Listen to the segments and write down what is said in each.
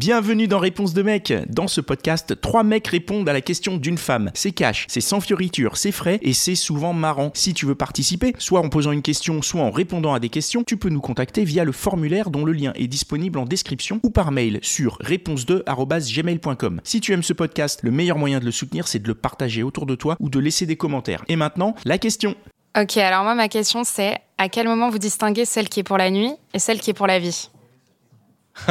Bienvenue dans Réponse de mec. Dans ce podcast, trois mecs répondent à la question d'une femme. C'est cash, c'est sans fioriture, c'est frais et c'est souvent marrant. Si tu veux participer, soit en posant une question, soit en répondant à des questions, tu peux nous contacter via le formulaire dont le lien est disponible en description ou par mail sur réponse2@gmail.com. Si tu aimes ce podcast, le meilleur moyen de le soutenir, c'est de le partager autour de toi ou de laisser des commentaires. Et maintenant, la question. Ok, alors moi, ma question, c'est à quel moment vous distinguez celle qui est pour la nuit et celle qui est pour la vie?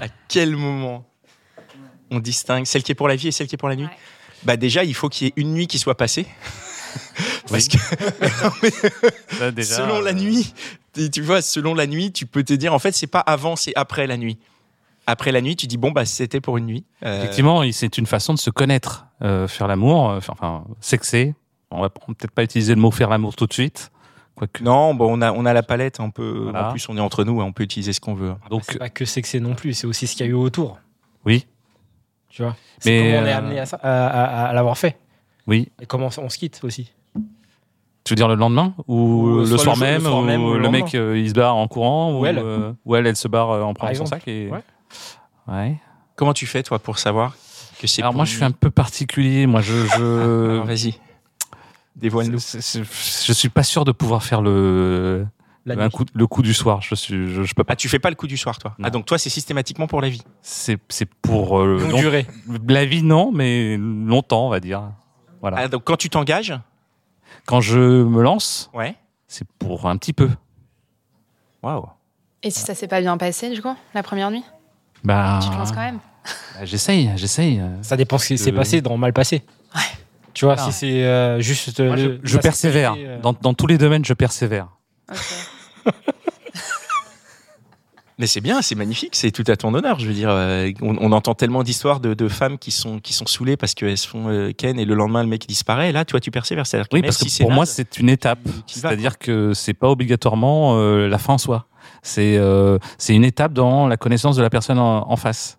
À quel moment on distingue celle qui est pour la vie et celle qui est pour la nuit Bah déjà, il faut qu'il y ait une nuit qui soit passée. Parce que Ça, déjà, selon la euh, nuit, tu vois, selon la nuit, tu peux te dire en fait, c'est pas avant, c'est après la nuit. Après la nuit, tu dis bon bah c'était pour une nuit. Euh, Effectivement, c'est une façon de se connaître, euh, faire l'amour, enfin, sexer. On va peut-être pas utiliser le mot faire l'amour tout de suite. Quoique. Non, bon, on a on a la palette, on peut. Voilà. En plus, on est entre nous, hein, on peut utiliser ce qu'on veut. Donc, c'est pas que c'est que c'est non plus, c'est aussi ce qu'il y a eu autour. oui, Tu vois C'est Mais, comment on est euh, amené à, ça- à, à- à l'avoir fait. oui. Et comment on se quitte aussi. Tu veux dire le lendemain ou Ou le, soir le jour- le même, soir ou même ou le le mec euh, il se barre en courant Ou ou elle. euh, ou elle elle se barre euh, en prenant son sac et Ouais. ouais. Comment tu fais toi pour savoir que c'est Alors pour moi je suis un peu particulier. Moi je Vas-y, dévoile-nous. je suis pas sûr de pouvoir faire le La un nuit. coup le coup du soir. Je suis je, je peux pas. Ah, tu fais pas le coup du soir, toi. Non. Ah, donc toi, c'est systématiquement pour la vie. C'est c'est pour euh, long- durée. la vie non, mais longtemps on va dire. Voilà. Ah, donc quand tu t'engages, Quand je me lance, ouais. c'est pour un petit peu. Waouh. Et si ça s'est pas bien passé, du coup, la première nuit? Bah, Tu te lances quand même bah, j'essaye, j'essaye. Ça dépend ce qui s'est Euh, passé dans mal passé. Ouais. Tu vois, Ah. si c'est euh, juste. Moi, je, le- je la persévère. euh, Dans, dans tous les domaines, je persévère. Mais c'est bien, c'est magnifique, c'est tout à ton honneur. Je veux dire, euh, on, on entend tellement d'histoires de, de femmes qui sont qui sont saoulées parce qu'elles se font euh, ken et le lendemain le mec disparaît. Là, toi, tu persévères. C'est-à-dire que Oui, parce que si c'est pour moi, c'est une étape. C'est-à-dire que c'est pas obligatoirement euh, la fin en soi. C'est euh, c'est une étape dans la connaissance de la personne en, en face.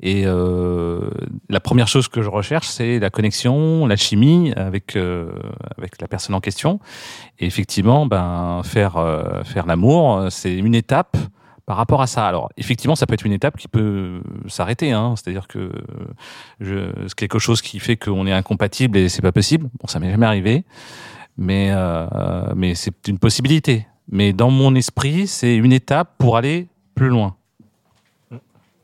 Et euh, la première chose que je recherche, c'est la connexion, la chimie avec euh, avec la personne en question. Et effectivement, ben faire euh, faire l'amour, c'est une étape par rapport à ça. Alors effectivement, ça peut être une étape qui peut s'arrêter. Hein. C'est-à-dire que c'est quelque chose qui fait qu'on est incompatible et c'est pas possible. Bon, ça m'est jamais arrivé, mais euh, mais c'est une possibilité. Mais dans mon esprit, c'est une étape pour aller plus loin.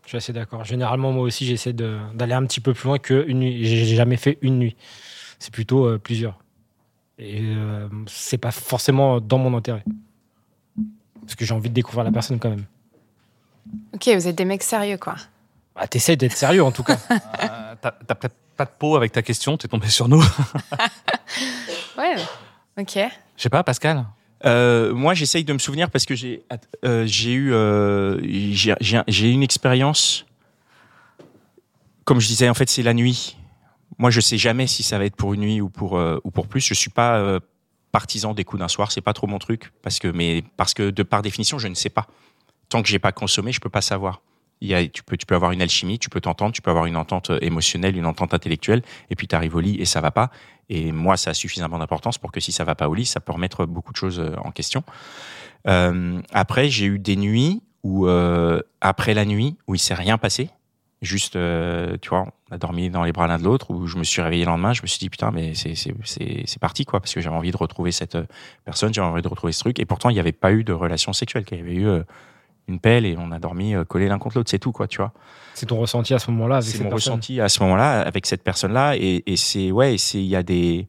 Je suis assez d'accord. Généralement, moi aussi, j'essaie d'aller un petit peu plus loin qu'une nuit. J'ai jamais fait une nuit. C'est plutôt euh, plusieurs. Et euh, c'est pas forcément dans mon intérêt. Parce que j'ai envie de découvrir la personne quand même. Ok, vous êtes des mecs sérieux, quoi. Bah, T'essayes d'être sérieux en tout cas. Euh, T'as t'as peut-être pas de peau avec ta question, t'es tombé sur nous. Ouais. Ok. Je sais pas, Pascal. Euh, moi, j'essaye de me souvenir parce que j'ai euh, j'ai eu euh, j'ai une expérience. Comme je disais, en fait, c'est la nuit. Moi, je sais jamais si ça va être pour une nuit ou pour euh, ou pour plus. Je suis pas partisan des coups d'un soir. C'est pas trop mon truc parce que mais parce que de par définition, je ne sais pas. Tant que j'ai pas consommé, je peux pas savoir. Tu peux avoir une alchimie, tu peux t'entendre, tu peux avoir une entente euh, émotionnelle, une entente intellectuelle, et puis tu arrives au lit et ça va pas. Et moi, ça a suffisamment d'importance pour que si ça va pas au lit, ça peut remettre beaucoup de choses euh, en question. Euh, après, j'ai eu des nuits où, après la nuit, où il s'est rien passé. Juste, tu vois, on a dormi dans les bras l'un de l'autre, où je me suis réveillé le lendemain, je me suis dit, putain, mais c'est, parti, quoi, parce que j'avais envie de retrouver cette personne, j'avais envie de retrouver ce truc. Et pourtant, il n'y avait pas eu de relation sexuelle, qu'il y avait eu une pelle et on a dormi euh, collés l'un contre l'autre, c'est tout, quoi, tu vois C'est ton ressenti à ce moment-là avec c'est cette mon personne. ressenti à ce moment-là avec cette personne-là et, et c'est ouais c'est il y a des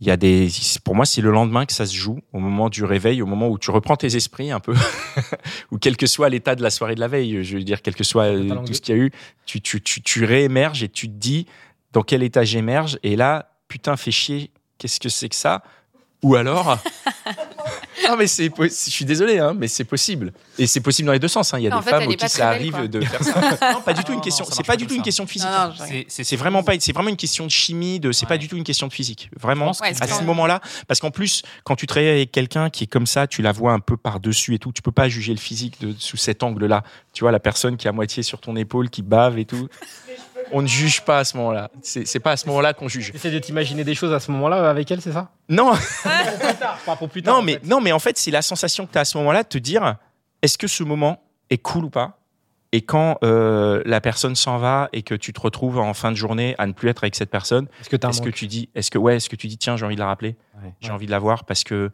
il y a des pour moi c'est le lendemain que ça se joue au moment du réveil au moment où tu reprends tes esprits un peu ou quel que soit l'état de la soirée de la veille je veux dire quel que soit tout ce qu'il y a eu tu tu tu, tu réémerges et tu te dis dans quel état j'émerge et là putain fais chier qu'est-ce que c'est que ça? Ou alors non, mais c'est, je suis désolé, hein, mais c'est possible. Et c'est possible dans les deux sens. hein. Il y a Non, en des fait, femmes elle aux est pas qui très ça arrive quoi. de faire ça. Non, pas du tout une question. C'est pas du tout une question de physique. C'est- vraiment pas, c'est vraiment une question de chimie, de, c'est pas du tout une question de physique. Vraiment, Ouais, à ce moment-là, parce qu'en plus, quand tu travailles avec quelqu'un qui est comme ça, tu la vois un peu par-dessus et tout, tu peux pas juger le physique de, sous cet angle-là. Tu vois, la personne qui est à moitié sur ton épaule, qui bave et tout. On ne juge pas à ce moment-là. C'est pas à ce moment-là qu'on juge. T'essaies de t'imaginer des choses à ce moment-là avec elle, c'est ça? Non, Pour plus tard, pas pour plus tard. non, en mais, fait. non, mais en fait, c'est la sensation que tu as à ce moment-là de te dire est-ce que ce moment est cool ou pas? Et quand euh, la personne s'en va et que tu te retrouves en fin de journée à ne plus être avec cette personne, Est-ce que tu dis, est-ce que ouais, est-ce que tu dis tiens, j'ai envie de la rappeler, Ouais. j'ai envie de la voir parce que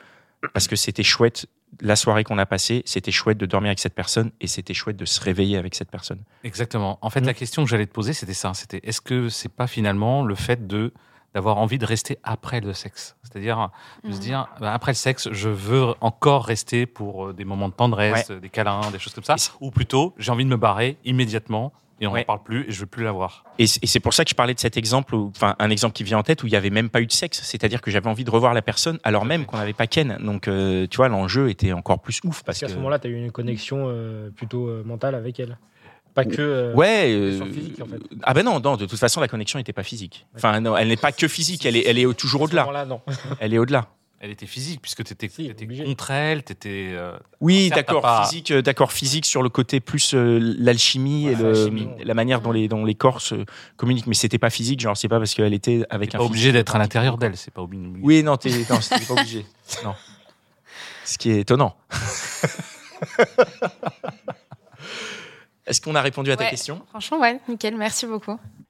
parce que c'était chouette la soirée qu'on a passée, c'était chouette de dormir avec cette personne et c'était chouette de se réveiller avec cette personne. Exactement. En fait, Mm. la question que j'allais te poser, c'était ça. C'était est-ce que c'est pas finalement le fait de d'avoir envie de rester après le sexe? C'est-à-dire de se Mhm. dire bah, après le sexe, je veux encore rester pour euh, des moments de tendresse, euh, des câlins, des choses comme ça, ou plutôt j'ai envie de me barrer immédiatement et on n'en Ouais. parle plus et je veux plus la voir. Et c'est pour ça que je parlais de cet exemple, enfin un exemple qui vient en tête où il y avait même pas eu de sexe, c'est-à-dire que j'avais envie de revoir la personne alors même qu'on n'avait pas ken. Donc euh, tu vois, l'enjeu était encore plus ouf Parce parce qu'à que ce moment-là, t'as eu une connexion euh, plutôt euh, mentale avec elle. Pas que. euh, Ouais. sur euh, le physique, en fait. Ah ben non, non, de toute façon la connexion n'était pas physique. Enfin non, elle n'est pas que physique, elle est, elle est toujours au-delà. Elle est au-delà. Elle était physique puisque tu étais, Si, contre elle, tu étais Oui, Certes, d'accord, pas- physique, euh, d'accord, physique sur le côté plus euh, l'alchimie Ouais, et le- la manière dont les, dont les corps se communiquent. Mais c'était pas physique, genre c'est pas parce qu'elle était avec un. pas obligé d'être à l'intérieur d'elle, c'est pas obligé. Oui, non, t'es non, c'était pas obligé. Non. Ce qui est étonnant. Est-ce qu'on a répondu à ta Ouais. question? Franchement, ouais, nickel, merci beaucoup.